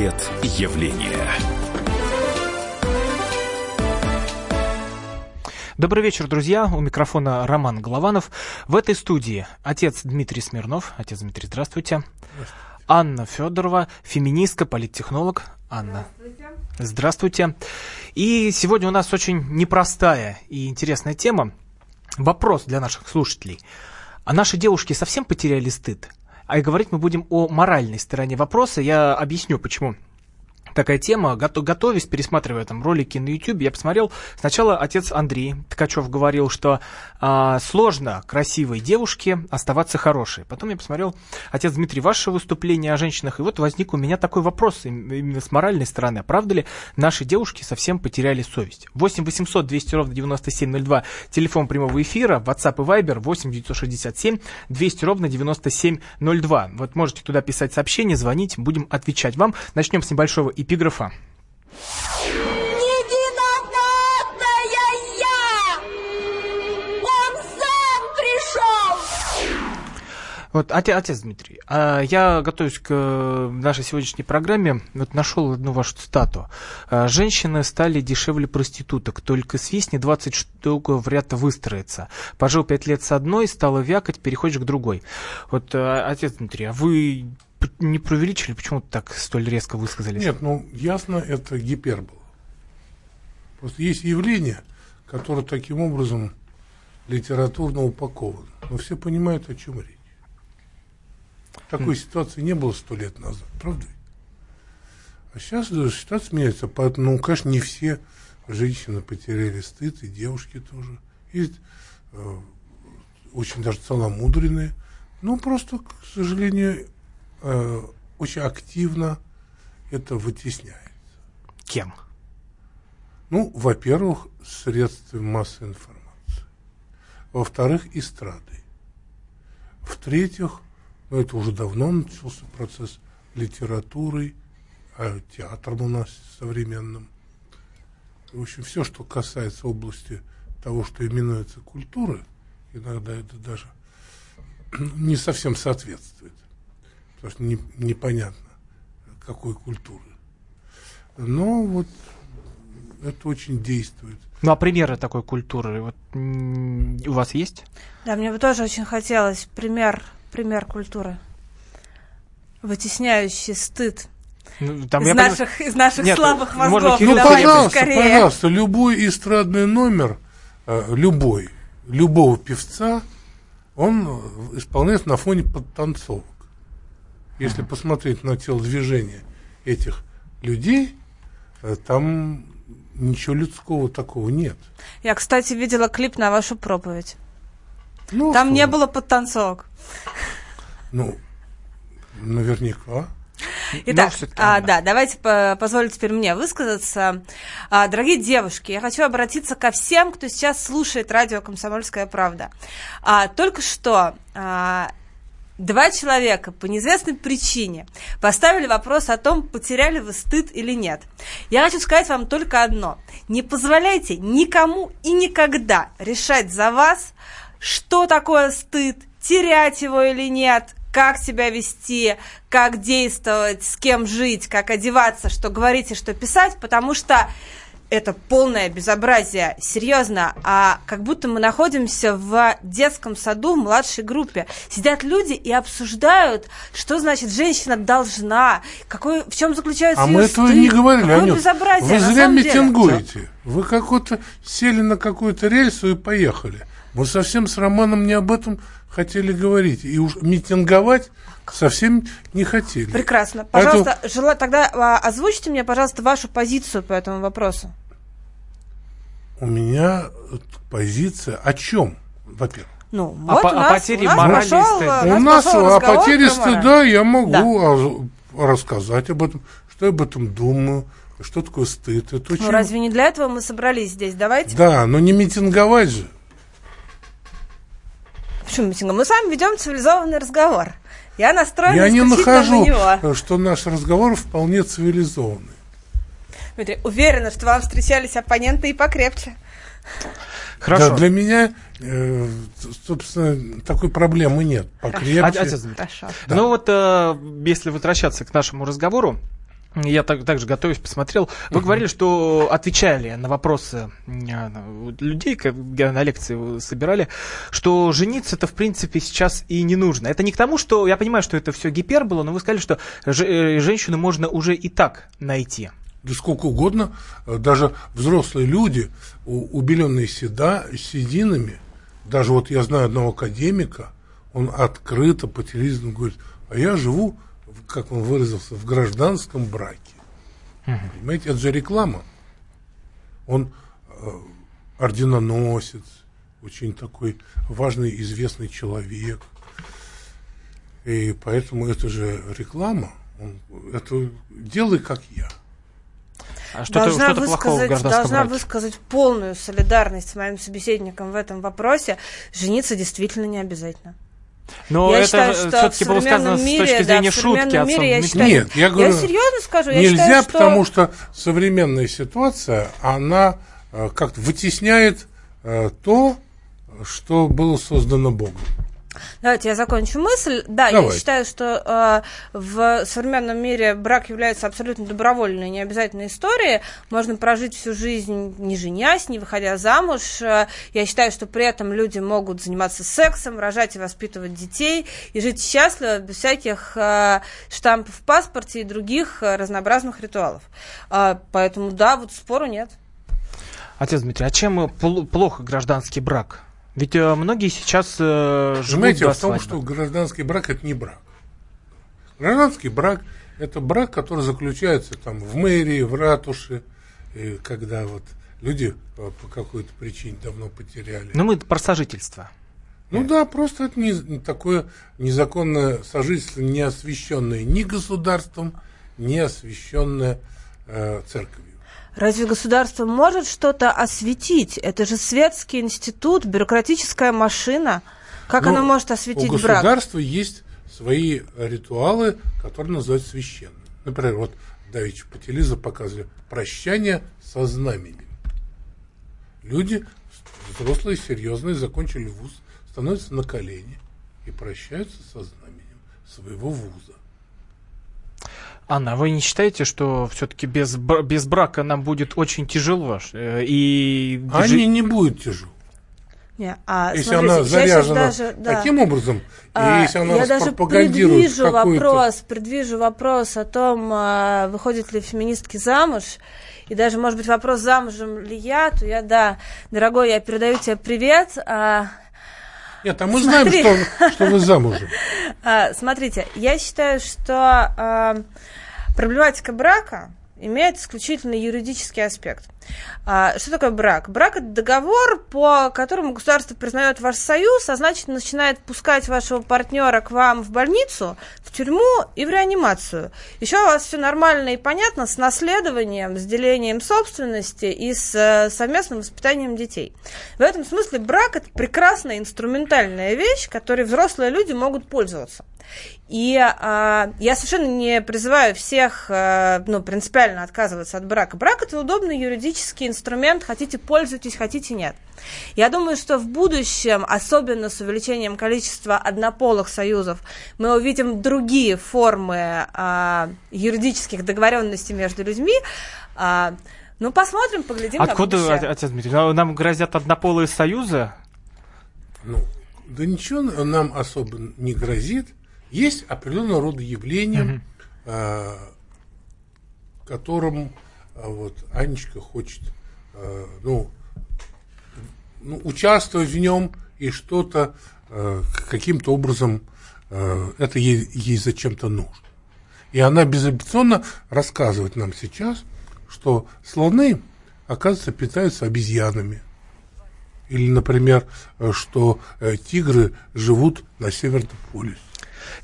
Портрет явления. Добрый вечер, друзья. У микрофона Роман Голованов. В этой студии отец Дмитрий Смирнов. Отец Дмитрий, здравствуйте. здравствуйте. Анна Федорова, феминистка, политтехнолог. Анна. Здравствуйте. Здравствуйте. И сегодня у нас очень непростая и интересная тема. Вопрос для наших слушателей. А наши девушки совсем потеряли стыд? А говорить мы будем о моральной стороне вопроса. Я объясню, почему такая тема. Готовясь, пересматривая там ролики на YouTube, я посмотрел. Сначала отец Андрей Ткачев говорил, что а, сложно красивой девушке оставаться хорошей. Потом я посмотрел, отец Дмитрий, ваше выступление о женщинах. И вот возник у меня такой вопрос именно с моральной стороны. А правда ли наши девушки совсем потеряли совесть? 8 800 200 ровно 9702. Телефон прямого эфира. WhatsApp и Viber 8 967 200 ровно 9702. Вот можете туда писать сообщения, звонить, будем отвечать вам. Начнем с небольшого эпиграфа. Вот, отец, отец Дмитрий, а я готовюсь к э, нашей сегодняшней программе, вот нашел одну вашу цитату. «А, Женщины стали дешевле проституток, только свистни 20 штук в ряд выстроится. Пожил 5 лет с одной, стала вякать, переходишь к другой. Вот, э, отец Дмитрий, а вы не преувеличили, почему так столь резко высказались? Нет, ну ясно, это гипербола. Просто есть явление, которое таким образом литературно упаковано. Но все понимают, о чем речь. Такой mm. ситуации не было сто лет назад, правда? А сейчас ситуация меняется. Поэтому, ну, конечно, не все женщины потеряли стыд, и девушки тоже. Есть э, очень даже целомудренные. Ну, просто, к сожалению, э, очень активно это вытесняется. Кем? Ну, во-первых, средствами массовой информации. Во-вторых, эстрадой. В-третьих, ну, это уже давно начался процесс литературы, а театром у нас современным. В общем, все, что касается области того, что именуется культурой, иногда это даже не совсем соответствует потому что не, непонятно, какой культуры. Но вот это очень действует. Ну а примеры такой культуры вот, у вас есть? Да, мне бы тоже очень хотелось пример, пример культуры, вытесняющий стыд. Ну, там, из, наших, понимаю... из наших Нет, слабых мозгов. Ну, пожалуйста, скорее. пожалуйста, любой эстрадный номер, э, любой, любого певца, он исполняется на фоне подтанцовок. Если посмотреть на телодвижение этих людей, э, там ничего людского такого нет. Я, кстати, видела клип на вашу проповедь. Ну, там что? не было подтанцовок. Ну, наверняка. Итак, а, да, давайте по позволите теперь мне высказаться. А, дорогие девушки, я хочу обратиться ко всем, кто сейчас слушает радио «Комсомольская правда». А, только что а, Два человека по неизвестной причине поставили вопрос о том, потеряли вы стыд или нет. Я хочу сказать вам только одно. Не позволяйте никому и никогда решать за вас, что такое стыд, терять его или нет, как себя вести, как действовать, с кем жить, как одеваться, что говорить и что писать, потому что это полное безобразие, серьезно, а как будто мы находимся в детском саду в младшей группе. Сидят люди и обсуждают, что значит женщина должна, какой, в чем заключается А мы этого стыд, не говорили, какое Анют, безобразие, Вы зря митингуете. Деле. Вы как-то сели на какую-то рельсу и поехали. Мы совсем с Романом не об этом хотели говорить. И уж митинговать совсем не хотели. Прекрасно. Пожалуйста, Поэтому... жела... тогда а, озвучьте мне, пожалуйста, вашу позицию по этому вопросу у меня позиция о чем, во-первых? Ну, вот о, у нас, о потере у нас пошел, у нас, о потере стыда я могу да. рассказать об этом, что я об этом думаю, что такое стыд. Это очень... Ну, разве не для этого мы собрались здесь? Давайте. Да, но не митинговать же. Почему митинговать? Мы с вами ведем цивилизованный разговор. Я настроена Я не нахожу, на что наш разговор вполне цивилизованный. Дмитрий, уверена, что вам встречались оппоненты и покрепче. Хорошо. Да, для меня, э, собственно, такой проблемы нет. Покрепче. Хорошо. Хорошо. Да. Ну вот, э, если возвращаться к нашему разговору, Я так, также готовясь, посмотрел. Вы говорили, что отвечали на вопросы людей, когда на лекции собирали, что жениться это в принципе сейчас и не нужно. Это не к тому, что я понимаю, что это все гипербола, но вы сказали, что э, женщину можно уже и так найти. Да сколько угодно, даже взрослые люди, убеленные седа, сединами, даже вот я знаю одного академика, он открыто по телевизору говорит, а я живу как он выразился, в гражданском браке. Угу. Понимаете, это же реклама. Он э, орденоносец, очень такой важный, известный человек. И поэтому это же реклама. Он, это делай как я. А что должна, что высказать, должна высказать полную солидарность с моим собеседником в этом вопросе. Жениться действительно не обязательно. Но я это все-таки было сказано мире, с точки зрения да, шутки отцом. Мире, я считаю, Нет, я говорю, я серьезно скажу, я нельзя, считаю, что... потому что современная ситуация, она э, как-то вытесняет э, то, что было создано Богом. Давайте я закончу мысль. Да, Давай. я считаю, что э, в современном мире брак является абсолютно добровольной, не обязательной историей. Можно прожить всю жизнь не женясь, не выходя замуж. Э, я считаю, что при этом люди могут заниматься сексом, рожать и воспитывать детей и жить счастливо, без всяких э, штампов в паспорте и других э, разнообразных ритуалов. Э, поэтому да, вот спору нет. Отец Дмитрий, а чем плохо гражданский брак? Ведь э, многие сейчас э, живут в том, что гражданский брак это не брак. Гражданский брак это брак, который заключается там в мэрии, в ратуше, и когда вот люди э, по какой-то причине давно потеряли. Ну, мы про сожительство. Ну да, просто это не, такое незаконное сожительство, не освященное ни государством, не освященное э, церковью. Разве государство может что-то осветить? Это же светский институт, бюрократическая машина. Как ну, оно может осветить брак? У государства брак? есть свои ритуалы, которые называются священными. Например, вот Давич по телевизору показывали прощание со знаменем. Люди, взрослые, серьезные, закончили вуз, становятся на колени и прощаются со знаменем своего вуза. Анна, вы не считаете, что все-таки без, без брака нам будет очень тяжело? Э, и... А не, не будет тяжело. Не, а, если смотрите, она заряжена даже, да. таким образом, а, и если она я даже предвижу вопрос, предвижу вопрос о том, а, выходит ли феминистки замуж, и даже, может быть, вопрос, замужем ли я, то я, да, дорогой, я передаю тебе привет. А, Нет, а мы Смотри. знаем, что, что вы замужем. А, смотрите, я считаю, что а, Проблематика брака имеет исключительно юридический аспект. А, что такое брак? Брак – это договор, по которому государство признает ваш союз, а значит, начинает пускать вашего партнера к вам в больницу, в тюрьму и в реанимацию. Еще у вас все нормально и понятно с наследованием, с делением собственности и с э, совместным воспитанием детей. В этом смысле брак – это прекрасная инструментальная вещь, которой взрослые люди могут пользоваться. И а, я совершенно не призываю всех а, ну, принципиально отказываться от брака. Брак это удобный юридический инструмент, хотите пользуйтесь, хотите нет. Я думаю, что в будущем, особенно с увеличением количества однополых союзов, мы увидим другие формы а, юридических договоренностей между людьми. А, ну, посмотрим, поглядим. Откуда, отец Дмитрий, нам грозят однополые союзы? Ну, да ничего нам особо не грозит. Есть определенного рода явления, угу. э, которым э, вот Анечка хочет э, ну, ну, участвовать в нем и что-то э, каким-то образом э, это ей, ей зачем-то нужно. И она безапелляционно рассказывает нам сейчас, что слоны, оказывается, питаются обезьянами. Или, например, э, что э, тигры живут на Северном полюсе.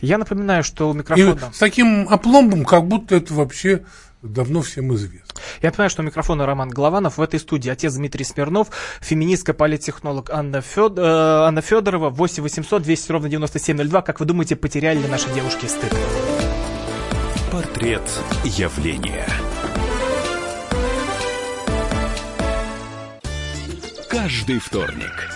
Я напоминаю, что у микрофона... И с таким опломбом, как будто это вообще давно всем известно. Я понимаю, что у микрофона Роман Голованов. В этой студии отец Дмитрий Смирнов, феминистка, политтехнолог Анна, Фед... э, Анна Федорова, 8 800 200 ровно 9702. Как вы думаете, потеряли ли наши девушки стыд? Портрет явления. Каждый вторник –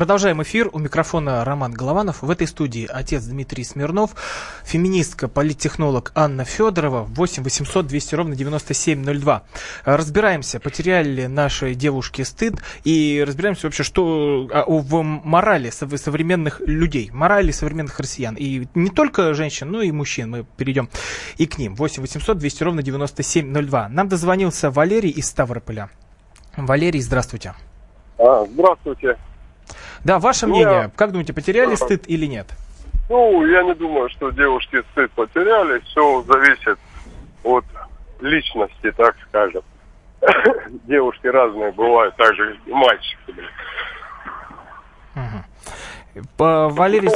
Продолжаем эфир. У микрофона Роман Голованов. В этой студии отец Дмитрий Смирнов, феминистка, политтехнолог Анна Федорова. 8 800 200 ровно 9702. Разбираемся, потеряли ли наши девушки стыд и разбираемся вообще, что а, в морали современных людей, морали современных россиян. И не только женщин, но и мужчин. Мы перейдем и к ним. 8 800 200 ровно 9702. Нам дозвонился Валерий из Ставрополя. Валерий, здравствуйте. А, здравствуйте. Да, ваше мнение. Я... Как думаете, потеряли стыд или нет? Ну, я не думаю, что девушки стыд потеряли. Все зависит от личности, так скажем. Девушки разные бывают, так же и мальчики. Угу. По, Валерий...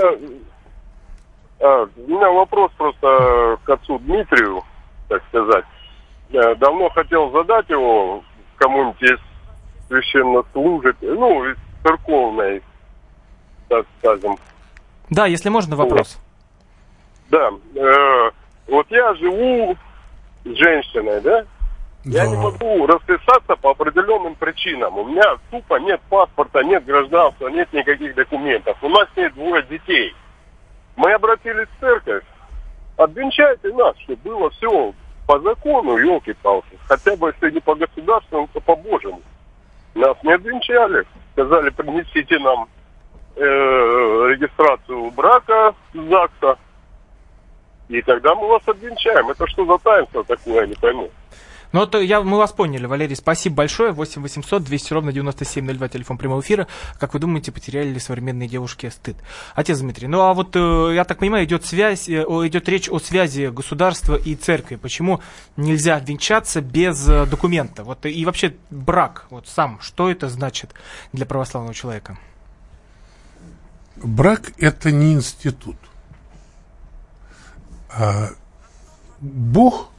А, у меня вопрос просто к отцу Дмитрию, так сказать. Я давно хотел задать его кому-нибудь из священнослужителей, ну, из церковной так скажем. Да, если можно, вопрос. Да. Э, вот я живу с женщиной, да? Да. Я не могу расписаться по определенным причинам. У меня тупо нет паспорта, нет гражданства, нет никаких документов. У нас нет двое детей. Мы обратились в церковь. Обвенчайте нас, чтобы было все по закону, елки-палки. Хотя бы если не по государственному, то по Божьему. Нас не обвенчали. Сказали, принесите нам э, регистрацию брака ЗАГСа, и тогда мы вас обвенчаем. Это что за таинство такое, я не пойму. Ну, это я, мы вас поняли, Валерий, спасибо большое. 8 800 200 ровно 9702, телефон прямого эфира. Как вы думаете, потеряли ли современные девушки стыд? Отец Дмитрий, ну а вот, э, я так понимаю, идет, связь, э, идет речь о связи государства и церкви. Почему нельзя венчаться без э, документа? Вот, и вообще брак, вот сам, что это значит для православного человека? Брак – это не институт. А Бог,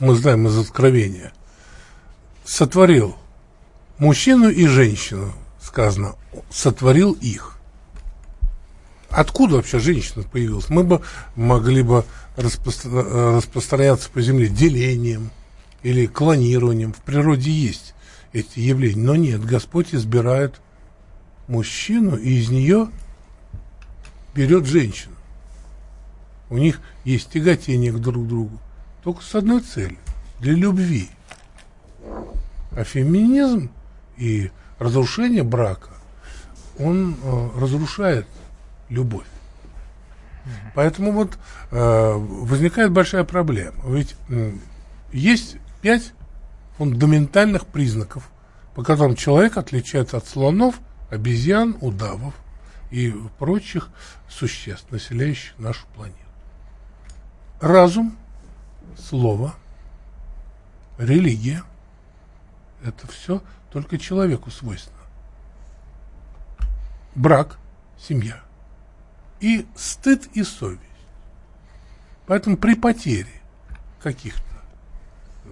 мы знаем из Откровения, сотворил мужчину и женщину, сказано, сотворил их. Откуда вообще женщина появилась? Мы бы могли бы распро- распространяться по земле делением или клонированием. В природе есть эти явления. Но нет, Господь избирает мужчину и из нее берет женщину. У них есть тяготение к друг другу. Только с одной целью. Для любви. А феминизм и разрушение брака, он э, разрушает любовь. Поэтому вот э, возникает большая проблема. Ведь э, есть пять фундаментальных признаков, по которым человек отличается от слонов обезьян, удавов и прочих существ, населяющих нашу планету. Разум, слово, религия – это все только человеку свойственно. Брак, семья и стыд и совесть. Поэтому при потере каких-то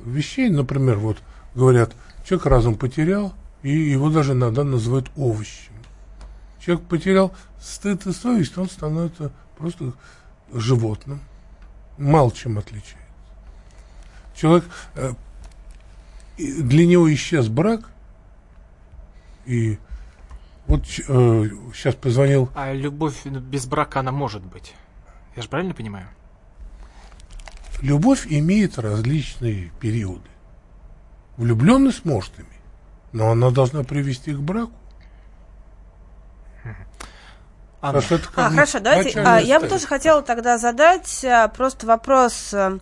вещей, например, вот говорят, человек разум потерял – и его даже иногда называют овощем. Человек потерял стыд и совесть, он становится просто животным, мало чем отличается. Человек, э, для него исчез брак, и вот э, сейчас позвонил... А любовь без брака, она может быть. Я же правильно понимаю? Любовь имеет различные периоды. Влюбленность может иметь. Но она должна привести к браку. Анна. А, хорошо, давайте. А, я бы тоже хотела тогда задать а, просто вопрос. А,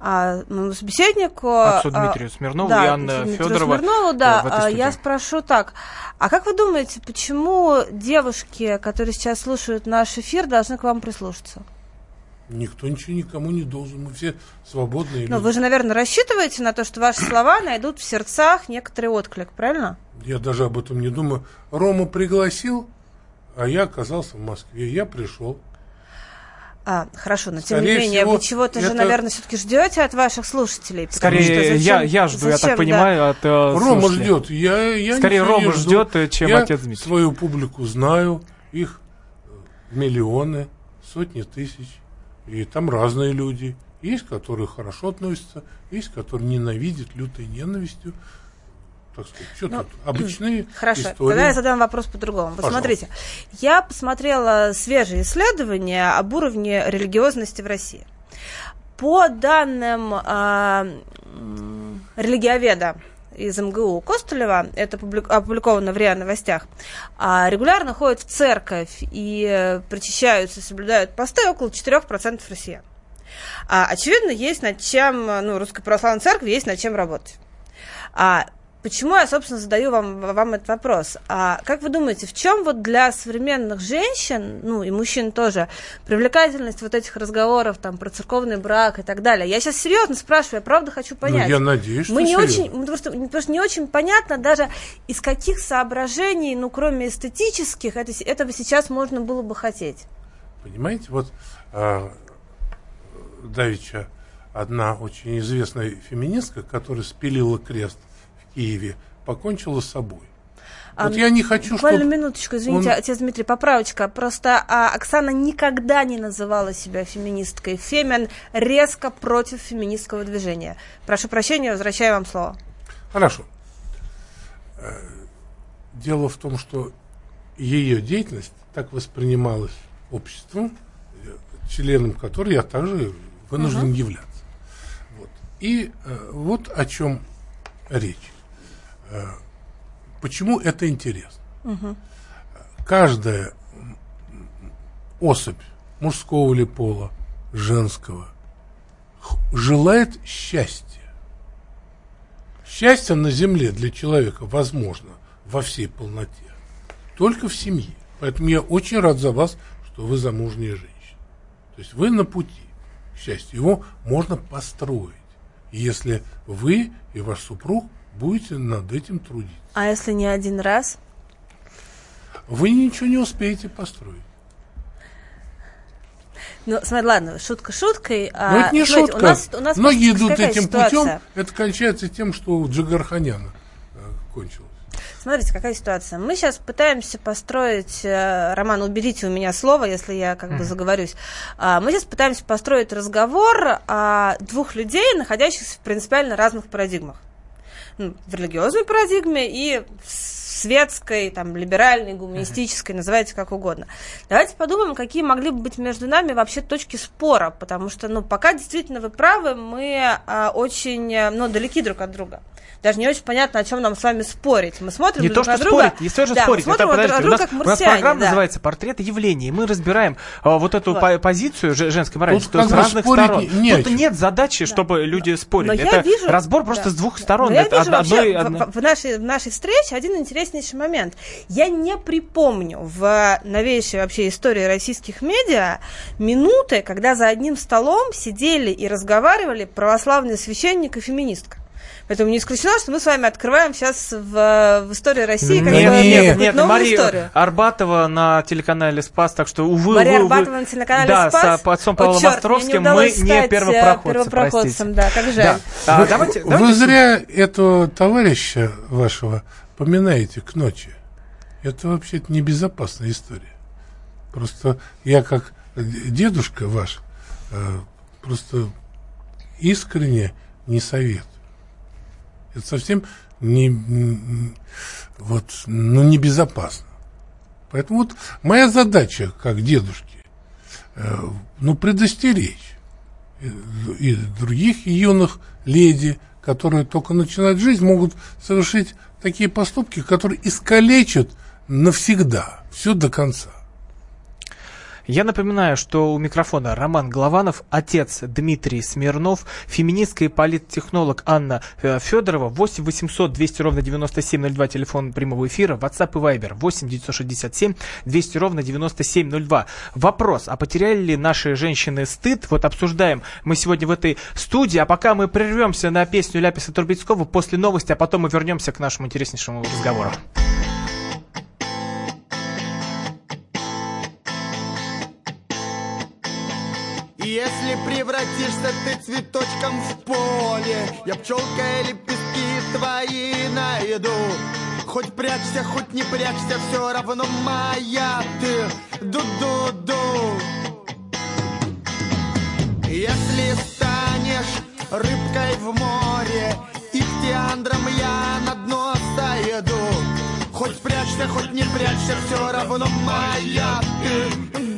а, моему собеседнику. Отцу а, Дмитрию Смирнову да, и Анна Федорова. Смирнову, да, а, я спрошу так. А как вы думаете, почему девушки, которые сейчас слушают наш эфир, должны к вам прислушаться? Никто ничего никому не должен, мы все свободные. Но вы же, наверное, рассчитываете на то, что ваши слова найдут в сердцах некоторый отклик, правильно? Я даже об этом не думаю. Рома пригласил, а я оказался в Москве. Я пришел. А, хорошо, но тем Скорее не менее, всего, вы чего-то это... же, наверное, все-таки ждете от ваших слушателей. Скорее, что зачем, я, я жду, зачем, я так понимаю, да. от э, Рома ждет. Я, я Скорее, Рома ждет, э, чем я отец Дмитрий. свою публику знаю, их э, миллионы, сотни тысяч. И там разные люди. Есть, которые хорошо относятся, есть, которые ненавидят лютой ненавистью так сказать. Что ну, тут? Обычные Хорошо, истории. тогда я задам вопрос по-другому. Посмотрите, я посмотрела свежие исследования об уровне религиозности в России. По данным э, религиоведа из МГУ Костулева, это опубликовано в РИА Новостях, а, регулярно ходят в церковь и э, причащаются, соблюдают посты около 4% россиян. А, очевидно, есть над чем, ну, Русской Православной Церкви есть над чем работать. А Почему я, собственно, задаю вам, вам этот вопрос? А как вы думаете, в чем вот для современных женщин, ну и мужчин тоже, привлекательность вот этих разговоров там про церковный брак и так далее? Я сейчас серьезно спрашиваю, я правда хочу ну, понять. Ну, я надеюсь, мы не очень, потому что, потому что не очень понятно даже из каких соображений, ну кроме эстетических, это, этого сейчас можно было бы хотеть. Понимаете, вот а, Давича одна очень известная феминистка, которая спилила крест Киеве покончила с собой. А, вот я не хочу, Буквально чтобы... минуточку, извините, он... отец Дмитрий, поправочка. Просто а, Оксана никогда не называла себя феминисткой. Фемин резко против феминистского движения. Прошу прощения, возвращаю вам слово. Хорошо. Э, дело в том, что ее деятельность так воспринималась обществом, членом которого я также вынужден uh-huh. являться. Вот. И э, вот о чем речь. Э, почему это интересно? Угу. Каждая особь мужского или пола, женского, желает счастья. Счастье на земле для человека возможно во всей полноте, только в семье. Поэтому я очень рад за вас, что вы замужняя женщина. То есть вы на пути к счастью. Его можно построить, если вы и ваш супруг будете над этим трудиться. А если не один раз? Вы ничего не успеете построить. Ну, смотри, ладно, шутка шуткой. А, Но это не смотрите, шутка. У нас, у нас Многие идут этим ситуация? путем. Это кончается тем, что у Джигарханяна э, кончилось. Смотрите, какая ситуация. Мы сейчас пытаемся построить, э, Роман, уберите у меня слово, если я как бы заговорюсь. А, мы сейчас пытаемся построить разговор а, двух людей, находящихся в принципиально разных парадигмах в религиозной парадигме и в светской, там, либеральной, гуманистической, называйте как угодно. Давайте подумаем, какие могли бы быть между нами вообще точки спора, потому что, ну, пока действительно вы правы, мы а, очень, ну, далеки друг от друга даже не очень понятно, о чем нам с вами спорить. Мы смотрим не друг то, на что друга. спорить, не тоже да, спорить. Мы смотрим Это, друг на друга, как марсиане, у нас программа да. называется «Портрет явлений». Мы разбираем а, вот эту вот. позицию женской морали с разных сторон. Не, Тут нет задачи, да. чтобы люди спорили. Но Это вижу, разбор просто да. с двух сторон. Но Это я вижу одной, одной... В, в, нашей, в нашей встрече один интереснейший момент. Я не припомню в новейшей вообще истории российских медиа минуты, когда за одним столом сидели и разговаривали православный священник и феминистка. Поэтому не исключено, что мы с вами открываем сейчас в, в истории России как нет, бы, нет, нет, новую Мария историю. Арбатова на телеканале Спас, так что увы, Мария увы, Арбатова на телеканале да, Спас. с отцом Павлом О, Островским мы не э, первопроходцы, первопроходцем, да, как жаль. Да. А, вы, давайте, вы давайте... зря этого товарища вашего поминаете к ночи. Это вообще-то небезопасная история. Просто я как дедушка ваш э, просто искренне не советую. Это совсем не, вот, ну, небезопасно. Поэтому вот моя задача, как дедушки, э, ну, предостеречь и, других юных леди, которые только начинают жизнь, могут совершить такие поступки, которые искалечат навсегда, все до конца. Я напоминаю, что у микрофона Роман Голованов, отец Дмитрий Смирнов, феминистка и политтехнолог Анна э, Федорова, 8 800 200 ровно 9702, телефон прямого эфира, WhatsApp и Viber, 8 967 200 ровно 9702. Вопрос, а потеряли ли наши женщины стыд? Вот обсуждаем мы сегодня в этой студии, а пока мы прервемся на песню Ляписа Турбецкого после новости, а потом мы вернемся к нашему интереснейшему разговору. Превратишься ты цветочком в поле. Я пчелка и лепестки твои найду. Хоть прячься, хоть не прячься, все равно моя ты. Ду-ду-ду. Если станешь рыбкой в море Ихтиандром я на дно сойду. Хоть прячься, хоть не прячься, все равно моя ты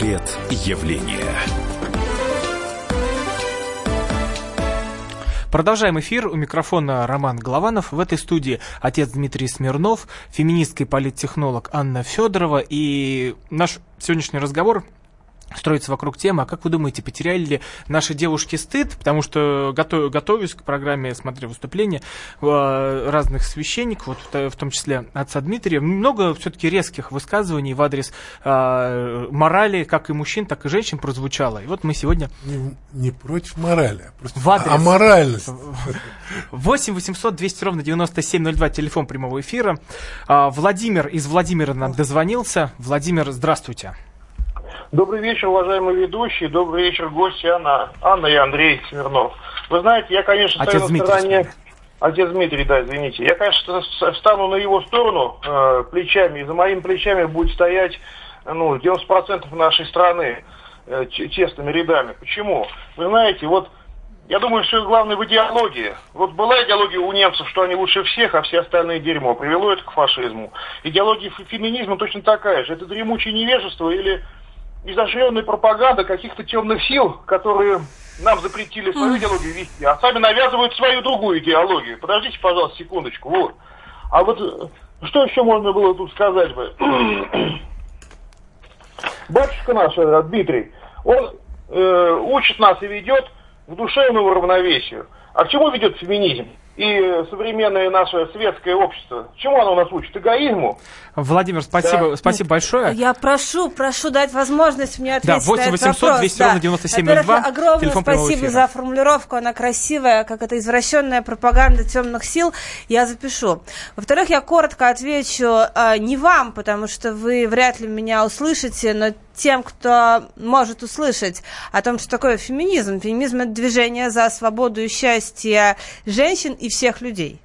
Портрет явления. Продолжаем эфир. У микрофона Роман Голованов. В этой студии отец Дмитрий Смирнов, феминистка и политтехнолог Анна Федорова. И наш сегодняшний разговор строится вокруг темы, а как вы думаете, потеряли ли наши девушки стыд? Потому что, готов, готовясь к программе, смотря выступления э, разных священников, вот в, в том числе отца Дмитрия, много все-таки резких высказываний в адрес э, морали, как и мужчин, так и женщин прозвучало. И вот мы сегодня... Не, не против морали, а просто в адрес... аморальность. 8 800 200 ровно 9702, телефон прямого эфира. А, Владимир из Владимира нам дозвонился. Владимир, здравствуйте. Добрый вечер, уважаемые ведущие. Добрый вечер, гости Анна, Анна и Андрей Смирнов. Вы знаете, я, конечно, Отец стою на стороне... Отец Дмитрий, да, извините. Я, конечно, встану на его сторону э, плечами, и за моими плечами будет стоять ну, 90% нашей страны э, тесными рядами. Почему? Вы знаете, вот я думаю, что главное в идеологии. Вот была идеология у немцев, что они лучше всех, а все остальные дерьмо. Привело это к фашизму. Идеология феминизма точно такая же. Это дремучее невежество или изощренная пропаганда каких-то темных сил, которые нам запретили свою идеологию вести, а сами навязывают свою другую идеологию. Подождите, пожалуйста, секундочку. Вот. А вот э, что еще можно было тут сказать бы? Батюшка наш, э, Дмитрий, он э, учит нас и ведет к душевному равновесию. А к чему ведет феминизм? И современное наше светское общество. Чему оно нас учит? Эгоизму? Владимир, спасибо, да. спасибо большое. Я прошу, прошу дать возможность мне ответить да, 8 на 800 вопрос. 200 ровно 9702. огромное спасибо за формулировку, она красивая, как это извращенная пропаганда темных сил, я запишу. Во-вторых, я коротко отвечу э, не вам, потому что вы вряд ли меня услышите, но тем, кто может услышать о том, что такое феминизм. Феминизм – это движение за свободу и счастье женщин и всех людей.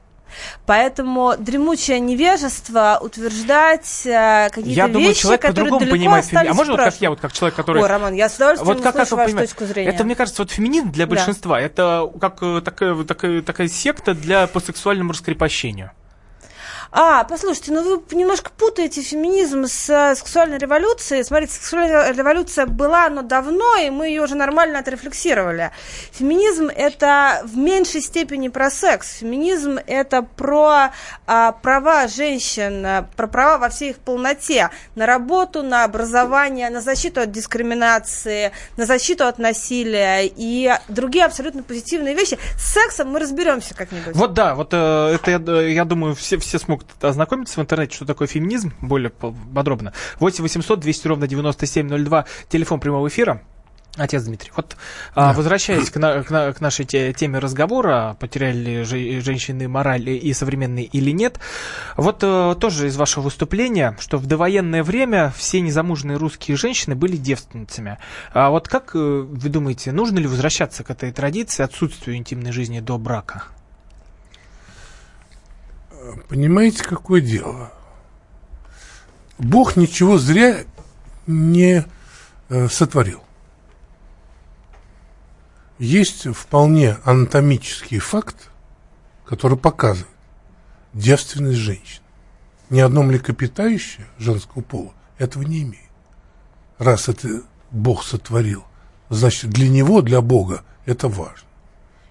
Поэтому дремучее невежество утверждать э, какие-то я думаю, человек которые по-другому далеко понимает остались А можно вот как я, вот как человек, который... О, Роман, я с удовольствием вот как, услышу как вашу понимаете? точку зрения. Это, мне кажется, вот феминизм для большинства, да. это как э, такая, такая, такая секта для по сексуальному раскрепощению. А, послушайте, ну вы немножко путаете феминизм с э, сексуальной революцией. Смотрите, сексуальная революция была, но давно, и мы ее уже нормально отрефлексировали. Феминизм – это в меньшей степени про секс. Феминизм – это про а, права женщин, э, про права во всей их полноте. На работу, на образование, на защиту от дискриминации, на защиту от насилия и другие абсолютно позитивные вещи. С сексом мы разберемся как-нибудь. Вот да, вот э, это, я, я думаю, все, все смогут ознакомиться в интернете, что такое феминизм, более подробно. 8 800 200 ровно 9702, телефон прямого эфира. Отец Дмитрий, вот а, да. возвращаясь к, на, к, на, к нашей те, теме разговора, потеряли ли же, женщины мораль и современные или нет, вот а, тоже из вашего выступления, что в довоенное время все незамужные русские женщины были девственницами. А вот как э, вы думаете, нужно ли возвращаться к этой традиции отсутствию интимной жизни до брака? Понимаете, какое дело? Бог ничего зря не э, сотворил. Есть вполне анатомический факт, который показывает девственность женщин. Ни одно млекопитающее женского пола этого не имеет. Раз это Бог сотворил, значит для него, для Бога это важно.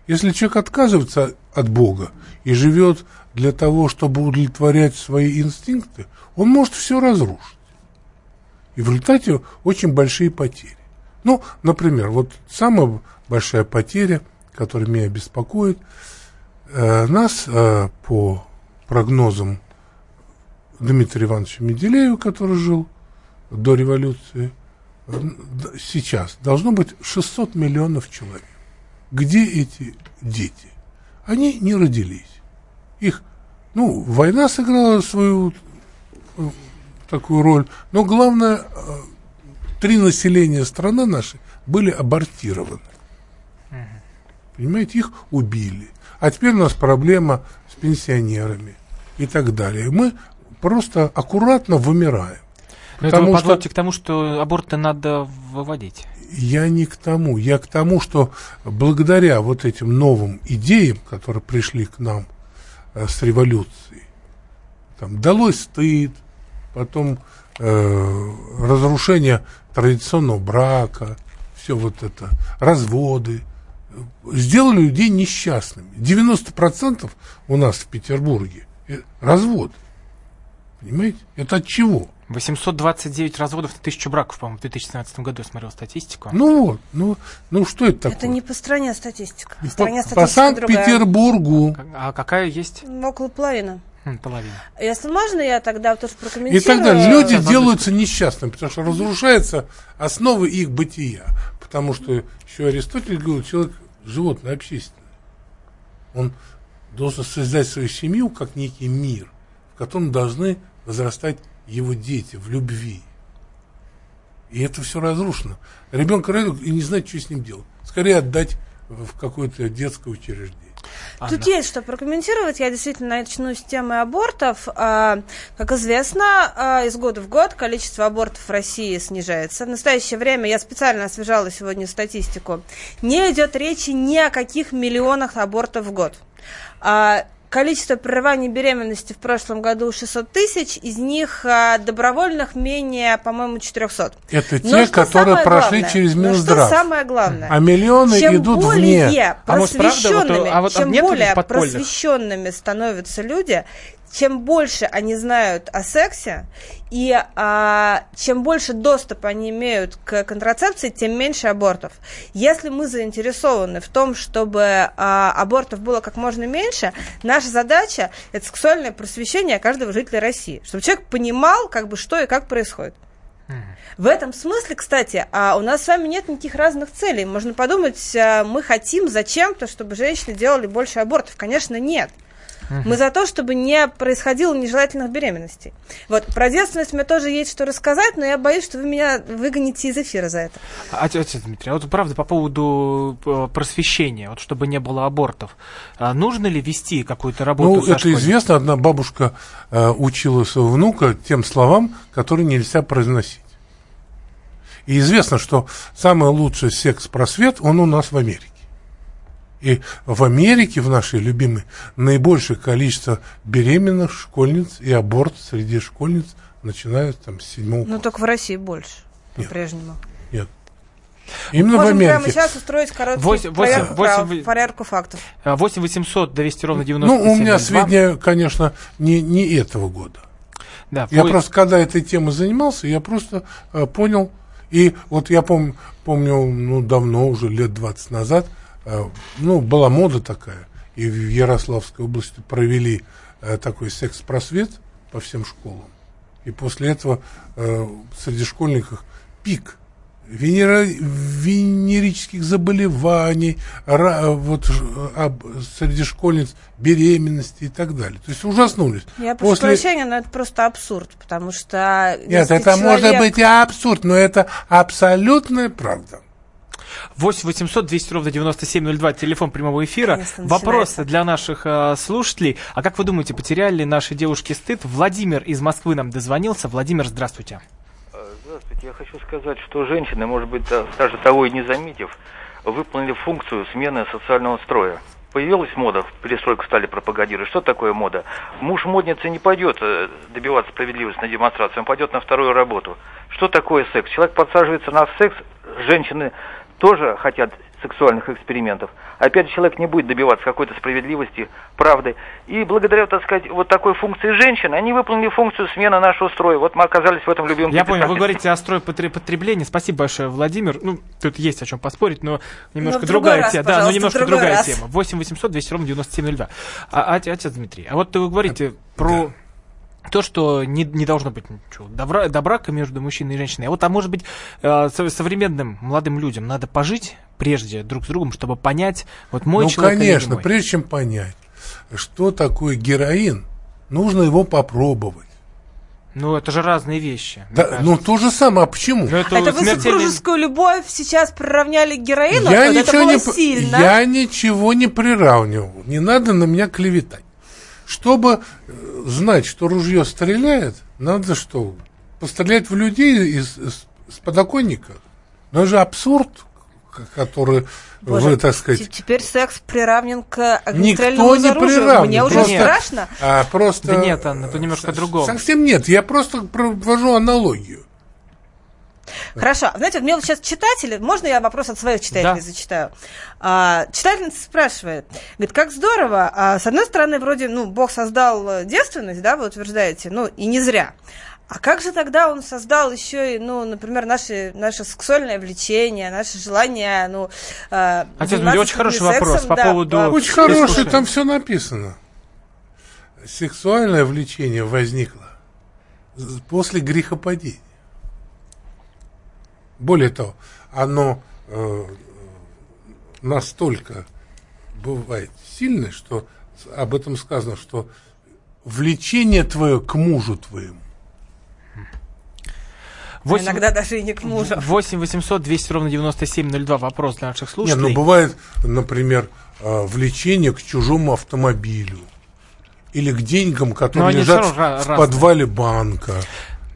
Если человек отказывается от Бога и живет для того, чтобы удовлетворять свои инстинкты, он может все разрушить. И в результате очень большие потери. Ну, например, вот самая большая потеря, которая меня беспокоит, э, нас э, по прогнозам Дмитрия Ивановича Менделеева, который жил до революции, э, сейчас должно быть 600 миллионов человек. Где эти дети? Они не родились. Их, ну, война сыграла свою э, такую роль, но главное, э, три населения страны нашей были абортированы. Понимаете, их убили. А теперь у нас проблема с пенсионерами и так далее. Мы просто аккуратно вымираем. Но потому это вы подводите что... к тому, что аборты надо выводить. Я не к тому. Я к тому, что благодаря вот этим новым идеям, которые пришли к нам с революцией, там, далось стыд, потом э, разрушение традиционного брака, все вот это, разводы, сделали людей несчастными. 90% у нас в Петербурге э, развод. Понимаете? Это от чего? 829 разводов на тысячу браков, по-моему, в 2017 году я смотрел статистику. Ну вот, ну, ну что это такое? Это не по стране статистика. По, стране статистика по Санкт-Петербургу. А, а какая есть? Около половины. Половина. Если можно, я тогда тоже прокомментирую. И тогда люди делаются несчастными, потому что разрушается основы их бытия. Потому что еще Аристотель говорил, человек животное общественное. Он должен создать свою семью как некий мир, в котором должны возрастать его дети в любви. И это все разрушено. Ребенка родил и не знает, что с ним делать. Скорее отдать в какое-то детское учреждение. Анна. Тут есть что прокомментировать. Я действительно начну с темы абортов. А, как известно, а, из года в год количество абортов в России снижается. В настоящее время, я специально освежала сегодня статистику, не идет речи ни о каких миллионах абортов в год. А, Количество прерываний беременности в прошлом году 600 тысяч, из них а, добровольных менее, по-моему, 400. Это те, которые прошли главное, через Минздрав. что самое главное? А миллионы чем идут более вне. Просвещенными, а, может, правда, вот, а вот чем более просвещенными становятся люди, чем больше они знают о сексе, и а, чем больше доступа они имеют к контрацепции, тем меньше абортов. Если мы заинтересованы в том, чтобы а, абортов было как можно меньше, наша задача – это сексуальное просвещение каждого жителя России, чтобы человек понимал, как бы, что и как происходит. В этом смысле, кстати, а у нас с вами нет никаких разных целей. Можно подумать, а, мы хотим зачем-то, чтобы женщины делали больше абортов. Конечно, нет. Мы за то, чтобы не происходило нежелательных беременностей. Вот, про девственность мне тоже есть что рассказать, но я боюсь, что вы меня выгоните из эфира за это. А, отец Дмитрий, а вот правда по поводу э, просвещения, вот чтобы не было абортов, а нужно ли вести какую-то работу? Ну, это известно, одна бабушка э, учила своего внука тем словам, которые нельзя произносить. И известно, что самый лучший секс-просвет, он у нас в Америке. И в Америке, в нашей любимой, наибольшее количество беременных школьниц и аборт среди школьниц начинают там с седьмого Ну, только в России больше, по-прежнему. Нет. Именно Можем в Америке. прямо сейчас устроить короткий 8, проверку, 8, прав, проверку фактов. 8 800 200 ровно 97 Ну, у меня 02. сведения, конечно, не, не этого года. Да, Я вы- просто, когда этой темой занимался, я просто э, понял. И вот я пом- помню, ну, давно, уже лет 20 назад, э, ну, была мода такая. И в Ярославской области провели э, такой секс-просвет по всем школам. И после этого э, среди школьников пик венера- венерических заболеваний, ра- вот, об- среди школьниц беременности и так далее. То есть ужаснулись. Я прошу прощения, но это просто абсурд, потому что... Нет, это может человек- быть и абсурд, но это абсолютная правда. 8 800 200 ровно 9702, телефон прямого эфира. Вопросы начинается. для наших э, слушателей. А как вы думаете, потеряли ли наши девушки стыд? Владимир из Москвы нам дозвонился. Владимир, здравствуйте. Здравствуйте. Я хочу сказать, что женщины, может быть, да- даже того и не заметив, выполнили функцию смены социального строя. Появилась мода, перестройку стали пропагандировать. Что такое мода? Муж модницы не пойдет э, добиваться справедливости на демонстрацию, он пойдет на вторую работу. Что такое секс? Человек подсаживается на секс, женщины тоже хотят сексуальных экспериментов. Опять же, человек не будет добиваться какой-то справедливости, правды. И благодаря, так сказать, вот такой функции женщин, они выполнили функцию смены нашего строя. Вот мы оказались в этом любимом Я понял, вы говорите о строй потре- потребления. Спасибо большое, Владимир. Ну, тут есть о чем поспорить, но немножко в другой другая раз, тема. Да, но пожалуйста, немножко другой другая раз. тема. 8 800 200 ровно 9702. А, оте- отец Дмитрий, а вот вы говорите про то, что не, не должно быть ничего, добра, до брака между мужчиной и женщиной. А вот, а может быть, э, со- современным молодым людям надо пожить прежде друг с другом, чтобы понять, вот мой ну, человек не конечно, мой? прежде чем понять, что такое героин, нужно его попробовать. Ну, это же разные вещи. Да, ну, то же самое, а почему? Ну, это Это вы смертельный- супружескую любовь сейчас приравняли к героину? я, Вот это ничего было не, сильно. я ничего не приравнивал. Не надо на меня клеветать. Чтобы э, знать, что ружье стреляет, надо что? Пострелять в людей из, из- с подоконника? Ну, это же абсурд, который Боже, вы, так сказать, Теперь секс приравнен к огнестрельному Никто не оружию. приравнен. Мне уже Просто- страшно. а, просто... Да нет, Анна, это немножко другого. Совсем нет, я просто провожу аналогию. Хорошо. Знаете, вот мне вот сейчас читатели, можно я вопрос от своих читателей Да. зачитаю? А, читательница спрашивает, говорит, как здорово, а, с одной стороны, вроде, ну, Бог создал э, девственность, да, вы утверждаете, ну, и не зря. А как же тогда он создал еще и, ну, например, наше, наше сексуальное влечение, наше желание, ну, э, Отец, заниматься очень хороший сексом, вопрос по да, поводу- по- Очень хороший, там все написано. Сексуальное влечение возникло после грехопадения. Более того, оно э, настолько бывает сильное, что об этом сказано, что влечение твое к мужу твоему. а 8 иногда даже и не к мужу. 8 800 200 ровно 9702. Вопрос для наших Не, слушателей. ну бывает, например, э, влечение к чужому автомобилю или к деньгам, Но которые лежат всё в, равно в разные. подвале банка.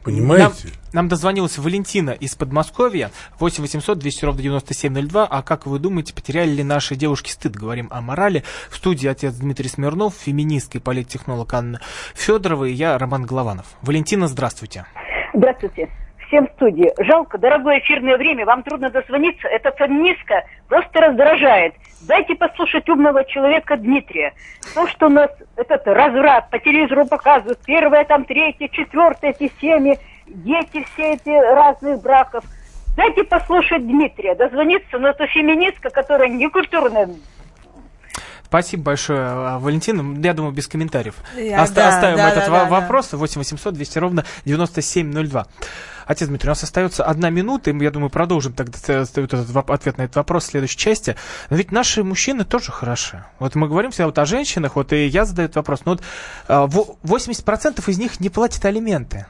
Понимаете? Нам, нам дозвонилась Валентина из Подмосковья. 8 800 200 ровно 9702. А как вы думаете, потеряли ли наши девушки стыд? Говорим о морали. В студии отец Дмитрий Смирнов, феминистка и политтехнолог Анна Федорова и я, Роман Голованов. Валентина, здравствуйте. Здравствуйте. Всем в студии. Жалко, дорогое эфирное время, вам трудно дозвониться. Эта феминистка просто раздражает. Дайте послушать умного человека Дмитрия. То, что у нас этот разврат по телевизору показывают, первое, там, третье, четвертое, эти семьи, дети все эти разных браков. Дайте послушать Дмитрия, дозвониться, но это феминистка, которая некультурная, Спасибо большое, а, Валентина. Я думаю, без комментариев. Я- Оста- да, оставим да, этот да, да, вопрос. 8 800 200 ровно 9702. Отец Дмитрий, у нас остается одна минута, и мы, я думаю, продолжим тогда этот ответ на этот вопрос в следующей части. Но ведь наши мужчины тоже хороши. Вот мы говорим всегда вот о женщинах, вот и я задаю этот вопрос. Но вот а, во- 80% из них не платят алименты.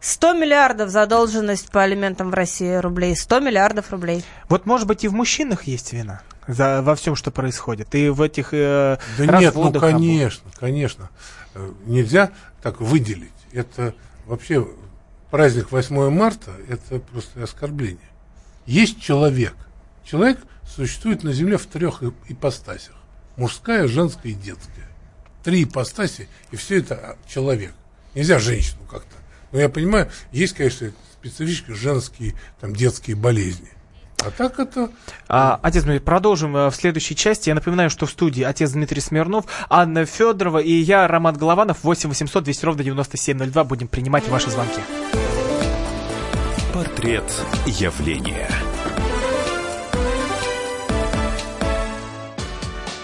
100 миллиардов задолженность по алиментам в России рублей. 100 миллиардов рублей. Вот, может быть, и в мужчинах есть вина за, во всем, что происходит. И в этих э, Да нет, ну разводах, абортах. конечно, конечно. Э, Нельзя так выделить. Это вообще праздник 8 марта, это просто оскорбление. Есть человек, Человек существует на Земле в трех ипостасях. Мужская, женская и детская. Три ипостаси, и все это человек. Нельзя женщину как-то. Но я понимаю, есть, конечно, специфические женские, там, детские болезни. А так это... А, отец мы продолжим э, в следующей части. Я напоминаю, что в студии отец Дмитрий Смирнов, Анна Федорова и я, Роман Голованов. 8 800 200 ровно 9702. Будем принимать ваши звонки. Портрет явления.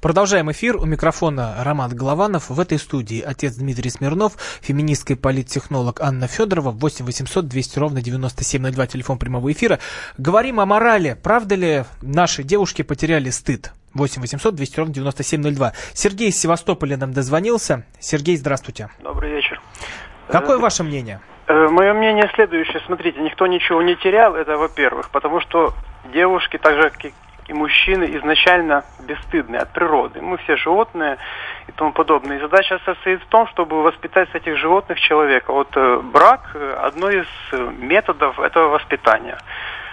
Продолжаем эфир. У микрофона Роман Голованов. В этой студии отец Дмитрий Смирнов, феминистский политтехнолог Анна Федорова. 8 800 200 ровно 9702, телефон прямого эфира. Говорим о морали. Правда ли наши девушки потеряли стыд? 8 800 200 ровно 9702. Сергей из Севастополя нам дозвонился. Сергей, здравствуйте. Добрый вечер. Какое э, ваше мнение? Э, мое мнение следующее. Смотрите, никто ничего не терял, это во-первых, потому что девушки, так же и мужчины изначально бесстыдны от природы. Мы все животные и тому подобное. И задача состоит в том, чтобы воспитать с этих животных человека. Вот э, брак э, – одно из э, методов этого воспитания.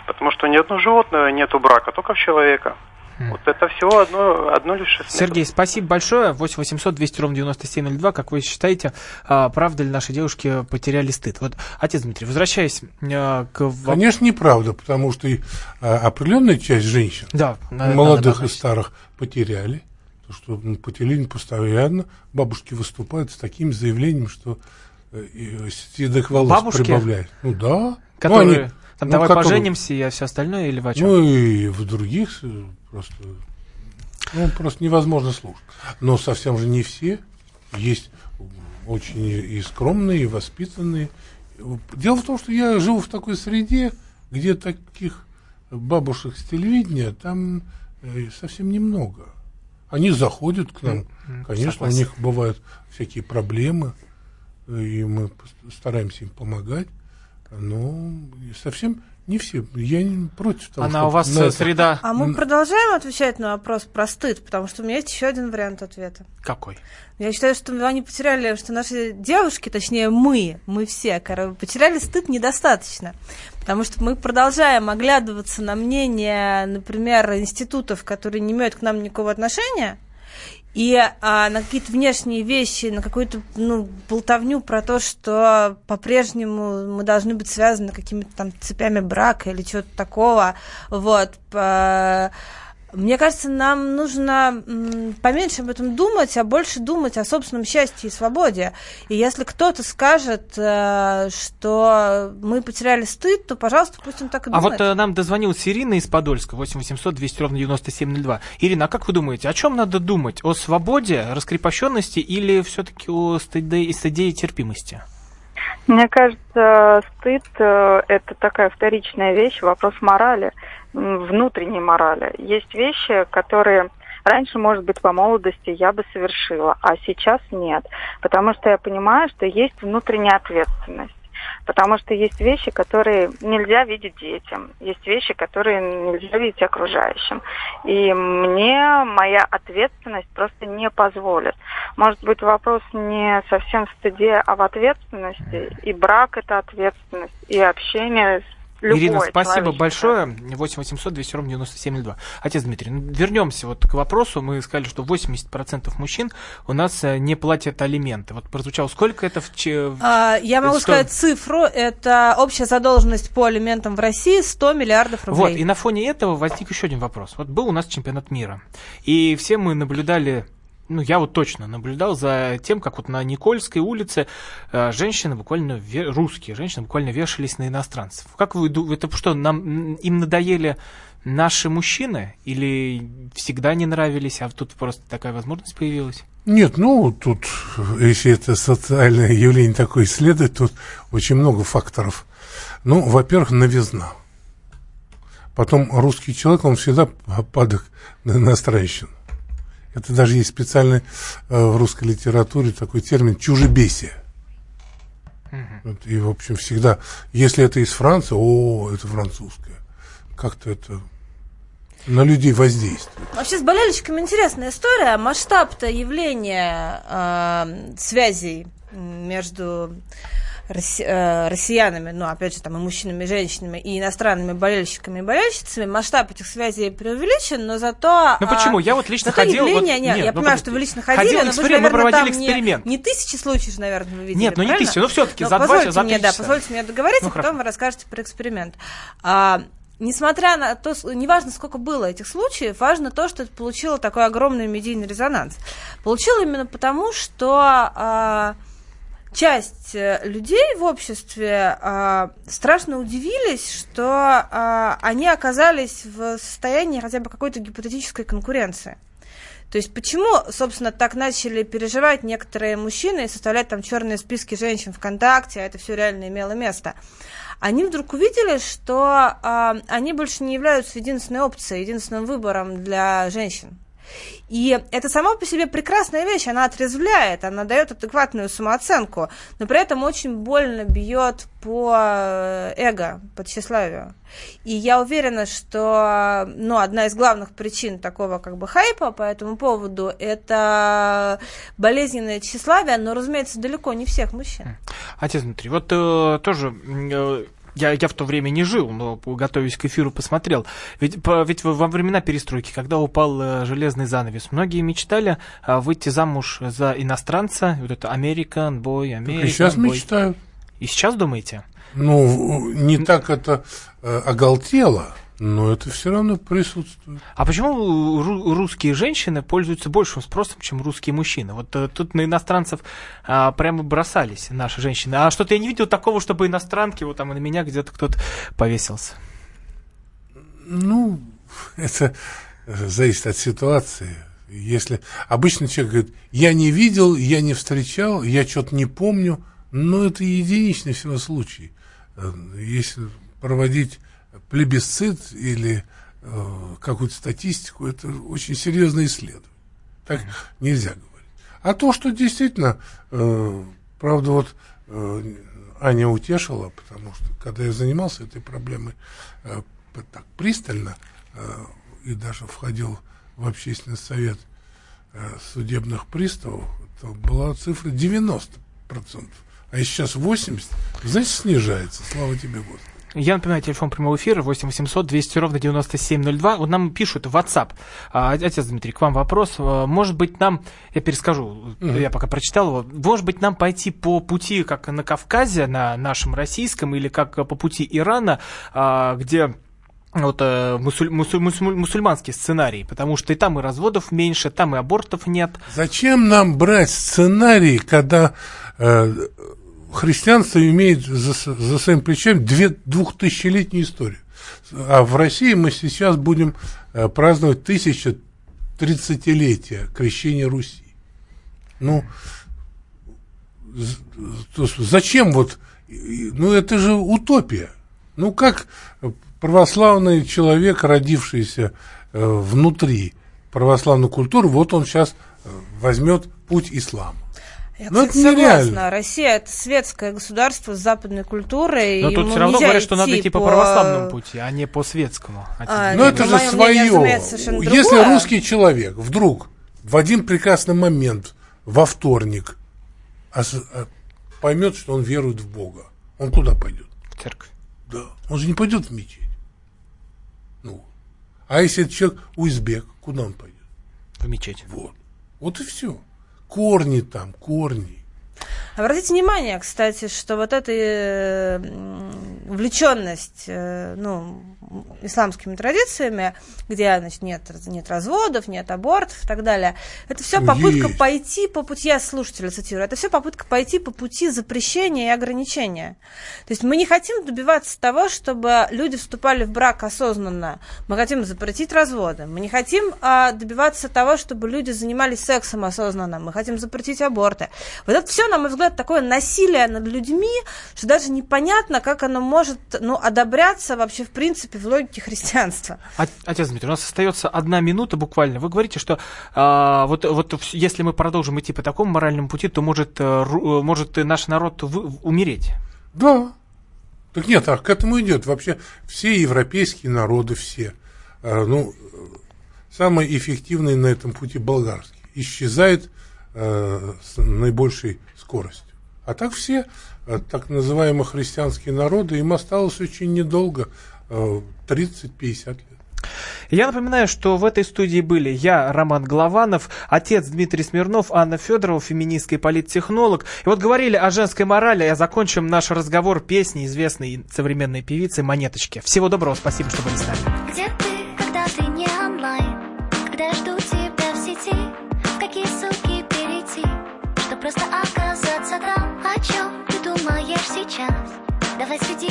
Потому что ни одного животного нету брака, только в человека. Вот это всего одно, одно лишь Сергей, спасибо большое. 8 800 200 ровно 9702. Как вы считаете, а, правда ли наши девушки потеряли стыд? Вот, отец Дмитрий, возвращаясь а, к... Конечно, неправда, потому что а, определенная часть женщин, да, молодых и старых, потеряли. То, что по телевидению постоянно бабушки выступают с таким заявлением, что э, седых волос Бабушки? прибавляют. Ну да. Которые... Ну, они, там, ну, давай которые... поженимся и все остальное или в чем? Ну и в других э, просто, ну, просто невозможно слушать. Но совсем же не все. Есть очень и скромные, и воспитанные. Дело в том, что я живу в такой среде, где таких бабушек с телевидения там э, совсем немного. Они заходят к нам, конечно, Согласен. у них бывают всякие проблемы, э, и мы стараемся им помогать. Но совсем не все. Я не против того, Она у вас на среда... А мы продолжаем отвечать на вопрос про стыд, потому что у меня есть еще один вариант ответа. Какой? Я считаю, что они потеряли, что наши девушки, точнее мы, мы все, потеряли стыд недостаточно. Потому что мы продолжаем оглядываться на мнение, например, институтов, которые не имеют к нам никакого отношения, и а, на какие-то внешние вещи, на какую-то ну, болтовню про то, что по-прежнему мы должны быть связаны какими-то там цепями брака или чего-то такого, вот, по мне кажется, нам нужно поменьше об этом думать, а больше думать о собственном счастье и свободе. И если кто-то скажет, э, что мы потеряли стыд, то, пожалуйста, пусть он так и думает. А вот э, нам дозвонилась Ирина из Подольска, 8 800 200 ровно 9702. Ирина, а как вы думаете, о чем надо думать? О свободе, раскрепощенности или все-таки о стыде, стыде и терпимости? Мне кажется, стыд э, – это такая вторичная вещь, вопрос морали внутренней морали. Есть вещи, которые раньше, может быть, по молодости я бы совершила, а сейчас нет. Потому что я понимаю, что есть внутренняя ответственность. Потому что есть вещи, которые нельзя видеть детям, есть вещи, которые нельзя видеть окружающим. И мне моя ответственность просто не позволит. Может быть, вопрос не совсем в стыде, а в ответственности. И брак – это ответственность, и общение с Любое Ирина, спасибо большое. 8 800 200 ровно 9702. Отец Дмитрий, ну, вернемся вот к вопросу. Мы сказали, что 80% мужчин у нас э, не платят алименты. Вот прозвучало, сколько это в... А, я могу что? сказать цифру. Это общая задолженность по алиментам в России 100 миллиардов рублей. Вот, и на фоне этого возник еще один вопрос. Вот был у нас чемпионат мира. И все мы наблюдали ну, я вот точно наблюдал за тем, как вот на Никольской улице э, женщины буквально, русские женщины буквально вешались на иностранцев. Как вы это что, нам, им надоели наши мужчины или всегда не нравились, а тут просто такая возможность появилась? Нет, ну, тут, если это социальное явление такое исследовать, тут очень много факторов. Ну, во-первых, новизна. Потом русский человек, он всегда падок на иностранщину. Это даже есть специальный э, в русской литературе такой термин чужебесие. Вот, и, в общем, всегда, если это из Франции, о, это французское. Как-то это на людей воздействует. Вообще с болельщиками интересная история. Масштаб-то явления э, связей между россиянами, ну, опять же, там и мужчинами, и женщинами, и иностранными болельщиками и болельщицами, масштаб этих связей преувеличен, но зато... Ну, почему? Я вот лично ходил... Вот, нет, нет, я ну, понимаю, что вы лично ходили, ходил но вы же, наверное, мы проводили эксперимент. Не, не тысячи случаев, наверное, вы видели, Нет, ну не правильно? тысячи, но все-таки за два за мне, часа. Да, позвольте мне договориться, ну, а потом хорошо. вы расскажете про эксперимент. А, несмотря на то, неважно, сколько было этих случаев, важно то, что это получило такой огромный медийный резонанс. Получило именно потому, что... А, часть э, людей в обществе э, страшно удивились, что э, они оказались в состоянии хотя бы какой-то гипотетической конкуренции. То есть почему, собственно, так начали переживать некоторые мужчины и составлять там черные списки женщин ВКонтакте, а это все реально имело место? Они вдруг увидели, что э, они больше не являются единственной опцией, единственным выбором для женщин. И это сама по себе прекрасная вещь, она отрезвляет, она дает адекватную самооценку, но при этом очень больно бьет по э, эго, по тщеславию. И я уверена, что ну, одна из главных причин такого как бы хайпа по этому поводу это болезненное тщеславие, но, разумеется, далеко не всех мужчин. Отец Дмитрий, вот э, тоже э, я, я в то время не жил, но, готовясь к эфиру, посмотрел. Ведь, по, ведь во времена перестройки, когда упал э, железный занавес, многие мечтали э, выйти замуж за иностранца, вот это American Boy, American И сейчас boy. мечтают. И сейчас думаете? Ну, не так это э, оголтело. Но это все равно присутствует. А почему русские женщины пользуются большим спросом, чем русские мужчины? Вот э, тут на иностранцев а, прямо бросались наши женщины. А что-то я не видел такого, чтобы иностранки, вот там на меня где-то кто-то повесился. Ну, это зависит от ситуации. Если обычно человек говорит, я не видел, я не встречал, я что-то не помню, но это единичный всего случай. Э, если проводить плебисцит или э, какую-то статистику, это очень серьезное исследование. Так нельзя говорить. А то, что действительно, э, правда, вот э, Аня утешила, потому что когда я занимался этой проблемой э, так пристально э, и даже входил в общественный совет э, судебных приставов, то была цифра 90%. А сейчас 80%, значит, снижается. Слава тебе, Господи. Я напоминаю, телефон прямого эфира 8 800 200 ровно 9702. Вот нам пишут в WhatsApp. А, отец Дмитрий, к вам вопрос. А, может быть, нам, я перескажу, mm-hmm. я пока прочитал его, может быть, нам пойти по пути, как на Кавказе, на нашем российском, или как по пути Ирана, а, где вот э, мусуль, мусуль, мусуль, мусульманский сценарий, потому что и там и разводов меньше, там и абортов нет. Зачем нам брать сценарий, когда э, христианство имеет за, за своим плечами две, двухтысячелетнюю историю. А в России мы сейчас будем э, праздновать тысяча тридцатилетие крещения Руси. Ну, зачем вот, ну это же утопия. Ну как православный человек, родившийся э, внутри православной культуры, вот он сейчас э, возьмет путь ислама. Я, ну, кстати, это нереально. согласна. Россия это светское государство с западной культурой. Но тут все равно говорят, что надо идти по, по православному пути, а не по светскому. А, Но это же свое. Мнение, Если русский человек вдруг в один прекрасный момент во вторник а, поймет, что он верует в Бога, он куда пойдет? В церковь. Да. Он же не пойдет в мечеть. Ну. А если это человек узбек, куда он пойдет? В мечеть. Вот. Вот и все корни там, корни. Обратите внимание, кстати, что вот этой увлеченность э, ну, исламскими традициями, где значит, нет, нет разводов, нет абортов и так далее, это все попытка Есть. пойти по пути, я слушателя цитирую, это все попытка пойти по пути запрещения и ограничения. То есть мы не хотим добиваться того, чтобы люди вступали в брак осознанно. Мы хотим запретить разводы. Мы не хотим а, добиваться того, чтобы люди занимались сексом осознанно. Мы хотим запретить аборты. Вот это все, на мой взгляд, такое насилие над людьми, что даже непонятно, как оно может ну, одобряться вообще в принципе в логике христианства. Отец Дмитрий, у нас остается одна минута буквально. Вы говорите, что а, вот, вот если мы продолжим идти по такому моральному пути, то может, э, может наш народ умереть. Да. Так нет, а к этому идет. Вообще все европейские народы, все. А, ну, самый эффективный на этом пути болгарский. Исчезает э, с наибольшей скоростью. А так все э, так называемые христианские народы, им осталось очень недолго, э, 30-50 лет. Я напоминаю, что в этой студии были я, Роман Голованов, отец Дмитрий Смирнов, Анна Федорова, феминистка и политтехнолог. И вот говорили о женской морали, а закончим наш разговор песней известной современной певицы Монеточки. Всего доброго, спасибо, что были с нами. Где ты, когда ты не онлайн, когда я жду тебя в сети, какие ссылки перейти, что просто оказаться там, о чем ты думаешь сейчас? Давай среди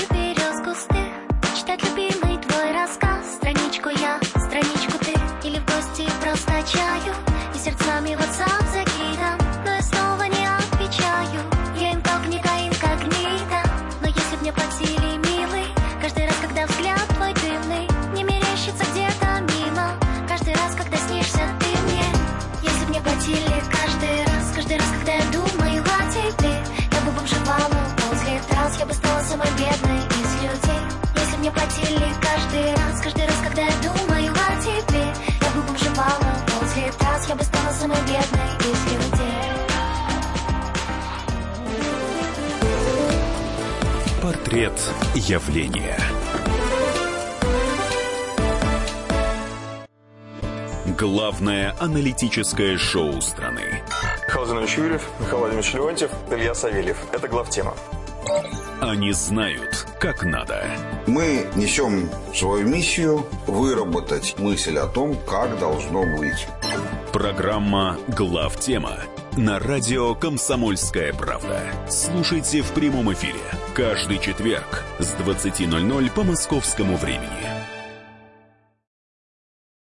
явления. Главное аналитическое шоу страны. Михаил Зинович Юрьев, Михаил Владимирович Леонтьев, Илья Савельев. Это главтема. Они знают, как надо. Мы несем свою миссию выработать мысль о том, как должно быть. Программа «Главтема» на радио «Комсомольская правда». Слушайте в прямом эфире каждый четверг с 20.00 по московскому времени.